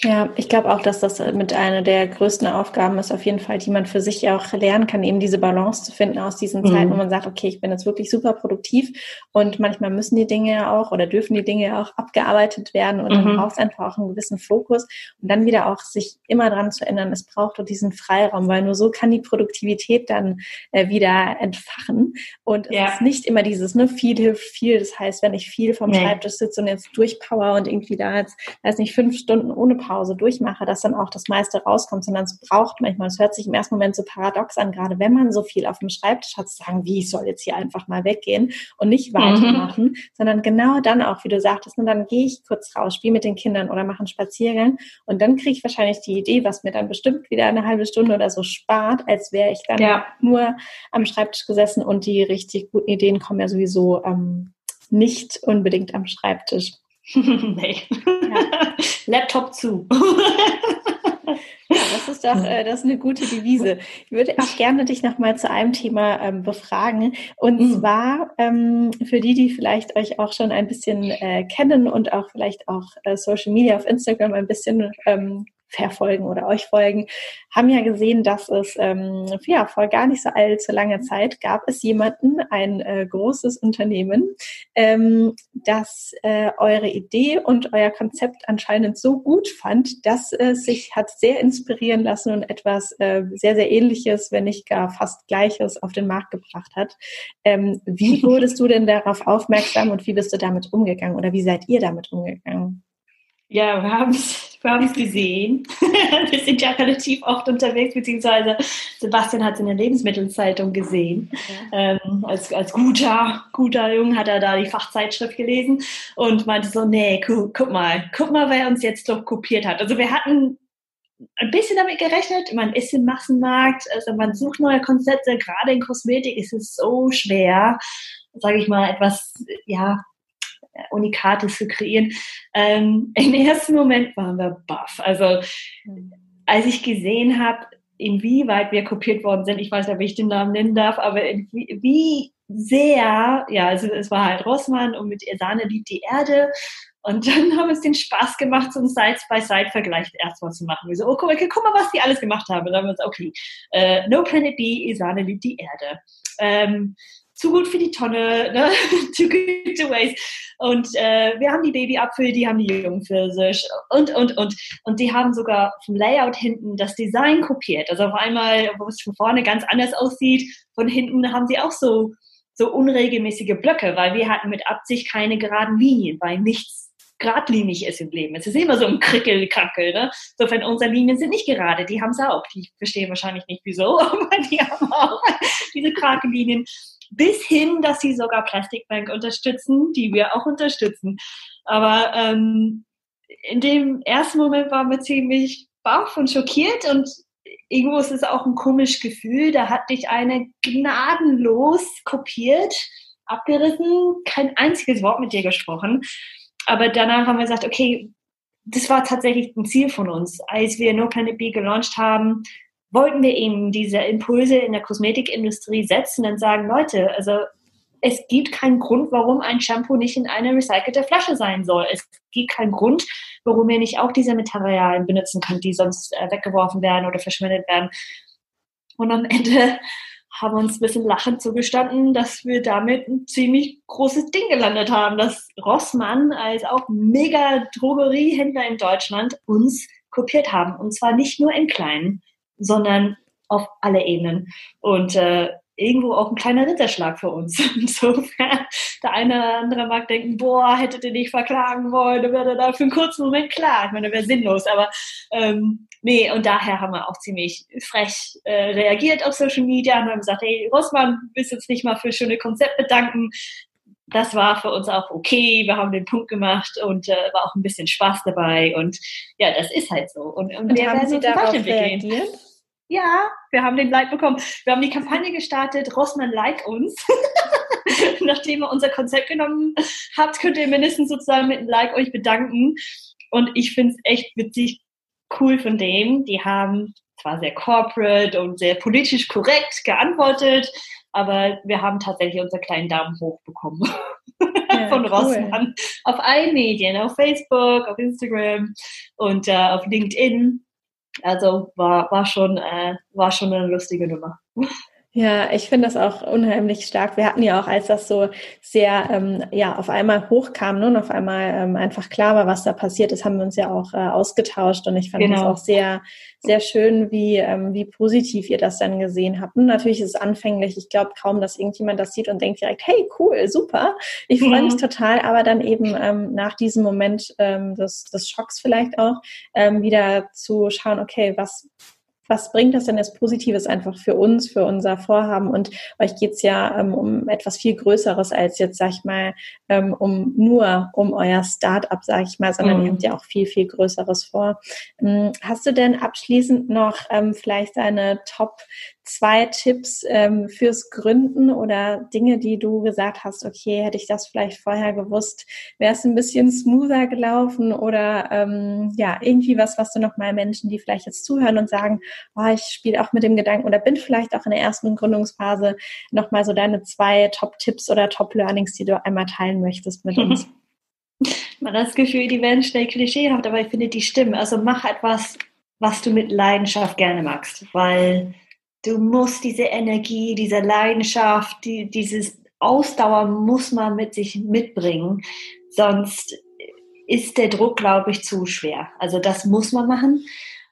Speaker 1: Ja, ich glaube auch, dass das mit einer der größten Aufgaben ist, auf jeden Fall, die man für sich auch lernen kann, eben diese Balance zu finden aus diesen mhm. Zeiten, wo man sagt, okay, ich bin jetzt wirklich super produktiv und manchmal müssen die Dinge ja auch oder dürfen die Dinge ja auch abgearbeitet werden und mhm. dann braucht es einfach auch einen gewissen Fokus und dann wieder auch sich immer dran zu ändern, es braucht doch diesen Freiraum, weil nur so kann die Produktivität dann äh, wieder entfachen und es ja. ist nicht immer dieses, ne, viel hilft viel, das heißt, wenn ich viel vom nee. Schreibtisch sitze und jetzt durchpower und irgendwie da jetzt, weiß nicht, fünf Stunden ohne Pause durchmache, dass dann auch das meiste rauskommt, sondern es braucht manchmal, es hört sich im ersten Moment so paradox an, gerade wenn man so viel auf dem Schreibtisch hat, zu sagen, wie, ich soll jetzt hier einfach mal weggehen und nicht weitermachen, mhm. sondern genau dann auch, wie du sagtest, und dann gehe ich kurz raus, spiele mit den Kindern oder mache einen Spaziergang und dann kriege ich wahrscheinlich die Idee, was mir dann bestimmt wieder eine halbe Stunde oder so spart, als wäre ich dann ja. nur am Schreibtisch gesessen und die richtig guten Ideen kommen ja sowieso ähm, nicht unbedingt am Schreibtisch. nee.
Speaker 2: Ja. Laptop zu.
Speaker 1: Ja, das ist doch äh, das ist eine gute Devise. Ich würde auch gerne dich noch mal zu einem Thema ähm, befragen. Und mhm. zwar ähm, für die, die vielleicht euch auch schon ein bisschen äh, kennen und auch vielleicht auch äh, Social Media auf Instagram ein bisschen ähm, verfolgen oder euch folgen, haben ja gesehen, dass es ähm, ja vor gar nicht so allzu langer Zeit gab es jemanden, ein äh, großes Unternehmen, ähm, das äh, eure Idee und euer Konzept anscheinend so gut fand, dass es sich hat sehr inspirieren lassen und etwas äh, sehr, sehr ähnliches, wenn nicht gar fast gleiches auf den Markt gebracht hat. Ähm, wie wurdest du denn darauf aufmerksam und wie bist du damit umgegangen oder wie seid ihr damit umgegangen?
Speaker 2: Ja, wir haben es wir haben's gesehen. wir sind ja relativ oft unterwegs, beziehungsweise Sebastian hat es in der Lebensmittelzeitung gesehen. Ja. Ähm, als, als guter, guter Junge hat er da die Fachzeitschrift gelesen und meinte so, nee, guck, guck mal, guck mal, wer uns jetzt doch kopiert hat. Also wir hatten ein bisschen damit gerechnet, man ist im Massenmarkt, also man sucht neue Konzepte, gerade in Kosmetik ist es so schwer, sage ich mal, etwas, ja, Unikates zu kreieren. Ähm, Im ersten Moment waren wir baff. Also als ich gesehen habe, inwieweit wir kopiert worden sind, ich weiß nicht, ob ich den Namen nennen darf, aber wie, wie sehr, ja, also es war halt Rossmann und mit Sahne liebt die Erde. Und dann haben wir es den Spaß gemacht, so einen Side-by-Side-Vergleich erstmal zu machen. Wir so, oh, guck mal, guck mal, was die alles gemacht haben. Und dann haben wir uns, okay, uh, No Planet B, Esane liebt die Erde. Ähm, zu gut für die Tonne, ne? too good to waste. Und äh, wir haben die Babyapfel, die haben die Jungpfirsich und, und, und. Und die haben sogar vom Layout hinten das Design kopiert. Also auf einmal, wo es von vorne ganz anders aussieht, von hinten haben sie auch so, so unregelmäßige Blöcke, weil wir hatten mit Absicht keine geraden Linien, weil nichts geradlinig ist im Leben. Es ist immer so ein Krickel-Krackel. Ne? Insofern, unsere Linien sind nicht gerade, die haben es auch. Die verstehen wahrscheinlich nicht wieso, aber die haben auch diese Krakellinien bis hin, dass sie sogar Plastikbank unterstützen, die wir auch unterstützen. Aber ähm, in dem ersten Moment waren wir ziemlich baff und schockiert und irgendwo ist es auch ein komisches Gefühl. Da hat dich eine gnadenlos kopiert, abgerissen, kein einziges Wort mit dir gesprochen. Aber danach haben wir gesagt, okay, das war tatsächlich ein Ziel von uns. Als wir No Planet B gelauncht haben, wollten wir eben diese Impulse in der Kosmetikindustrie setzen und sagen, Leute, also es gibt keinen Grund, warum ein Shampoo nicht in einer recycelte Flasche sein soll. Es gibt keinen Grund, warum ihr nicht auch diese Materialien benutzen könnt, die sonst äh, weggeworfen werden oder verschwendet werden. Und am Ende haben uns ein bisschen lachend zugestanden, dass wir damit ein ziemlich großes Ding gelandet haben, dass Rossmann als auch mega Drogeriehändler in Deutschland uns kopiert haben. Und zwar nicht nur im Kleinen sondern auf alle Ebenen. Und äh, irgendwo auch ein kleiner Ritterschlag für uns. Insofern, der eine oder andere mag denken, boah, hättet ihr nicht verklagen wollen, dann wäre da für einen kurzen Moment klar. Ich meine, wäre sinnlos, aber ähm, nee, und daher haben wir auch ziemlich frech äh, reagiert auf Social Media und haben gesagt, hey, Rossmann, bist jetzt nicht mal für schöne Konzepte danken. Das war für uns auch okay. Wir haben den Punkt gemacht und äh, war auch ein bisschen Spaß dabei. Und ja, das ist halt so. Und, und,
Speaker 1: und wir haben Sie darauf reagiert?
Speaker 2: Ja, wir haben den Like bekommen. Wir haben die Kampagne gestartet, Rossmann like uns. Nachdem ihr unser Konzept genommen habt, könnt ihr mindestens sozusagen mit einem Like euch bedanken. Und ich finde es echt witzig, cool von dem. Die haben zwar sehr corporate und sehr politisch korrekt geantwortet, aber wir haben tatsächlich unseren kleinen Daumen hoch bekommen ja, von Rossmann cool. auf allen Medien, auf Facebook, auf Instagram und äh, auf LinkedIn. Also war, war, schon, äh, war schon eine lustige Nummer.
Speaker 1: Ja, ich finde das auch unheimlich stark. Wir hatten ja auch, als das so sehr ähm, ja auf einmal hochkam ne, und auf einmal ähm, einfach klar war, was da passiert ist, haben wir uns ja auch äh, ausgetauscht und ich fand genau. das auch sehr sehr schön, wie ähm, wie positiv ihr das dann gesehen habt. Und natürlich ist es anfänglich. Ich glaube kaum, dass irgendjemand das sieht und denkt direkt, hey cool, super, ich freue mich mhm. total. Aber dann eben ähm, nach diesem Moment ähm, des, des Schocks vielleicht auch ähm, wieder zu schauen, okay, was was bringt das denn als Positives einfach für uns, für unser Vorhaben? Und euch geht's ja ähm, um etwas viel Größeres als jetzt, sag ich mal, ähm, um nur um euer Start-up, sag ich mal, sondern mhm. ihr habt ja auch viel, viel Größeres vor. Ähm, hast du denn abschließend noch ähm, vielleicht eine Top zwei Tipps ähm, fürs Gründen oder Dinge, die du gesagt hast, okay, hätte ich das vielleicht vorher gewusst, wäre es ein bisschen smoother gelaufen oder ähm, ja, irgendwie was, was du nochmal Menschen, die vielleicht jetzt zuhören und sagen, oh, ich spiele auch mit dem Gedanken oder bin vielleicht auch in der ersten Gründungsphase nochmal so deine zwei Top-Tipps oder Top-Learnings, die du einmal teilen möchtest mit uns.
Speaker 2: Man hat das Gefühl, die werden schnell klischeehaft, aber ich finde, die stimmen. Also mach etwas, was du mit Leidenschaft gerne magst, weil du musst diese Energie, diese Leidenschaft, die, dieses Ausdauer muss man mit sich mitbringen, sonst ist der Druck, glaube ich, zu schwer. Also das muss man machen.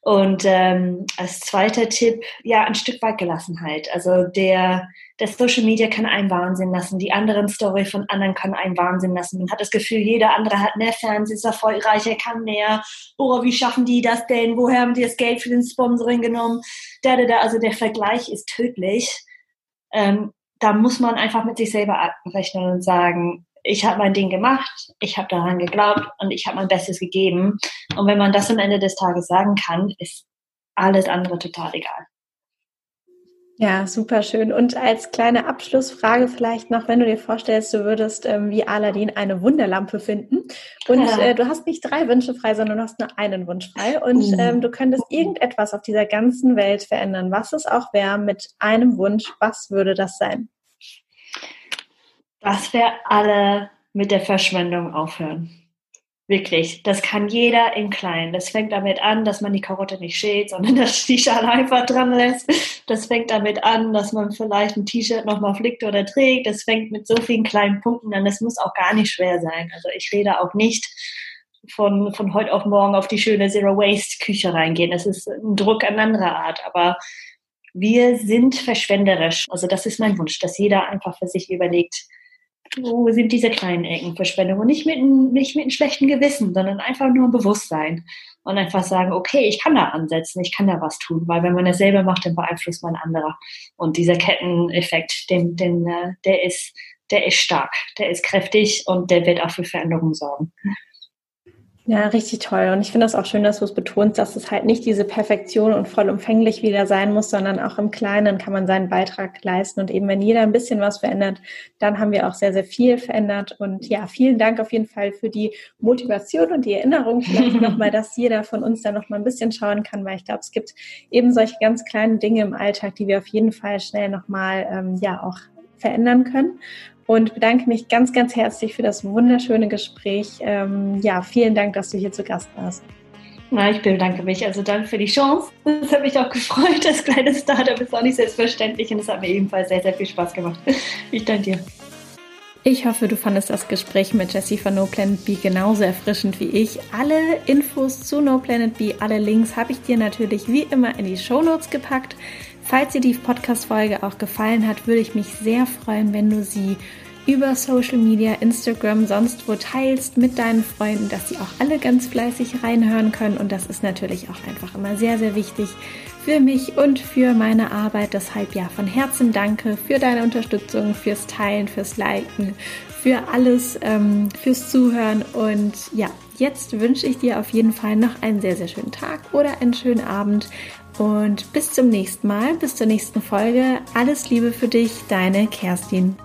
Speaker 2: Und ähm, als zweiter Tipp, ja, ein Stück weit Gelassenheit. Also der, der Social Media kann einen Wahnsinn lassen, die anderen Story von anderen kann einen Wahnsinn lassen. Man hat das Gefühl, jeder andere hat mehr Fans, ist erfolgreicher, kann mehr. Oh, wie schaffen die das denn? Woher haben die das Geld für den Sponsoring genommen? Da, da, da. Also der Vergleich ist tödlich. Ähm, da muss man einfach mit sich selber abrechnen und sagen, ich habe mein Ding gemacht, ich habe daran geglaubt und ich habe mein Bestes gegeben. Und wenn man das am Ende des Tages sagen kann, ist alles andere total egal.
Speaker 1: Ja, super schön. Und als kleine Abschlussfrage vielleicht noch, wenn du dir vorstellst, du würdest ähm, wie Aladdin eine Wunderlampe finden und ja. äh, du hast nicht drei Wünsche frei, sondern du hast nur einen Wunsch frei und uh. ähm, du könntest irgendetwas auf dieser ganzen Welt verändern, was es auch wäre mit einem Wunsch, was würde das sein?
Speaker 2: dass wir alle mit der Verschwendung aufhören. Wirklich, das kann jeder im Kleinen. Das fängt damit an, dass man die Karotte nicht schält, sondern dass die Schale einfach dran lässt. Das fängt damit an, dass man vielleicht ein T-Shirt nochmal flickt oder trägt. Das fängt mit so vielen kleinen Punkten an. Das muss auch gar nicht schwer sein. Also ich rede auch nicht von, von heute auf morgen auf die schöne Zero Waste Küche reingehen. Das ist ein Druck an anderer Art. Aber wir sind verschwenderisch. Also das ist mein Wunsch, dass jeder einfach für sich überlegt, wo sind diese kleinen Ecken Verschwendung und nicht mit, nicht mit einem schlechten Gewissen, sondern einfach nur ein Bewusstsein und einfach sagen, okay, ich kann da ansetzen, ich kann da was tun, weil wenn man das selber macht, dann beeinflusst man andere. Und dieser Ketteneffekt, den, den, äh, der ist, der ist stark, der ist kräftig und der wird auch für Veränderungen sorgen.
Speaker 1: Ja, richtig toll. Und ich finde das auch schön, dass du es betonst, dass es halt nicht diese Perfektion und vollumfänglich wieder sein muss, sondern auch im Kleinen kann man seinen Beitrag leisten. Und eben wenn jeder ein bisschen was verändert, dann haben wir auch sehr, sehr viel verändert. Und ja, vielen Dank auf jeden Fall für die Motivation und die Erinnerung vielleicht nochmal, dass jeder von uns da nochmal ein bisschen schauen kann, weil ich glaube, es gibt eben solche ganz kleinen Dinge im Alltag, die wir auf jeden Fall schnell nochmal, ähm, ja, auch verändern können und bedanke mich ganz, ganz herzlich für das wunderschöne Gespräch. Ähm, ja, vielen Dank, dass du hier zu Gast warst.
Speaker 2: Na, ich bedanke mich. Also danke für die Chance. Das hat mich auch gefreut. Das kleine Startup ist auch nicht selbstverständlich und es hat mir ebenfalls sehr, sehr viel Spaß gemacht. Ich danke dir.
Speaker 1: Ich hoffe, du fandest das Gespräch mit Jessie von No Planet B genauso erfrischend wie ich. Alle Infos zu No Planet B, alle Links habe ich dir natürlich wie immer in die Show Notes gepackt. Falls dir die Podcast-Folge auch gefallen hat, würde ich mich sehr freuen, wenn du sie über Social Media, Instagram, sonst wo teilst mit deinen Freunden, dass sie auch alle ganz fleißig reinhören können. Und das ist natürlich auch einfach immer sehr, sehr wichtig für mich und für meine Arbeit. Deshalb ja, von Herzen danke für deine Unterstützung, fürs Teilen, fürs Liken, für alles, ähm, fürs Zuhören. Und ja, jetzt wünsche ich dir auf jeden Fall noch einen sehr, sehr schönen Tag oder einen schönen Abend. Und bis zum nächsten Mal, bis zur nächsten Folge. Alles Liebe für dich, deine Kerstin.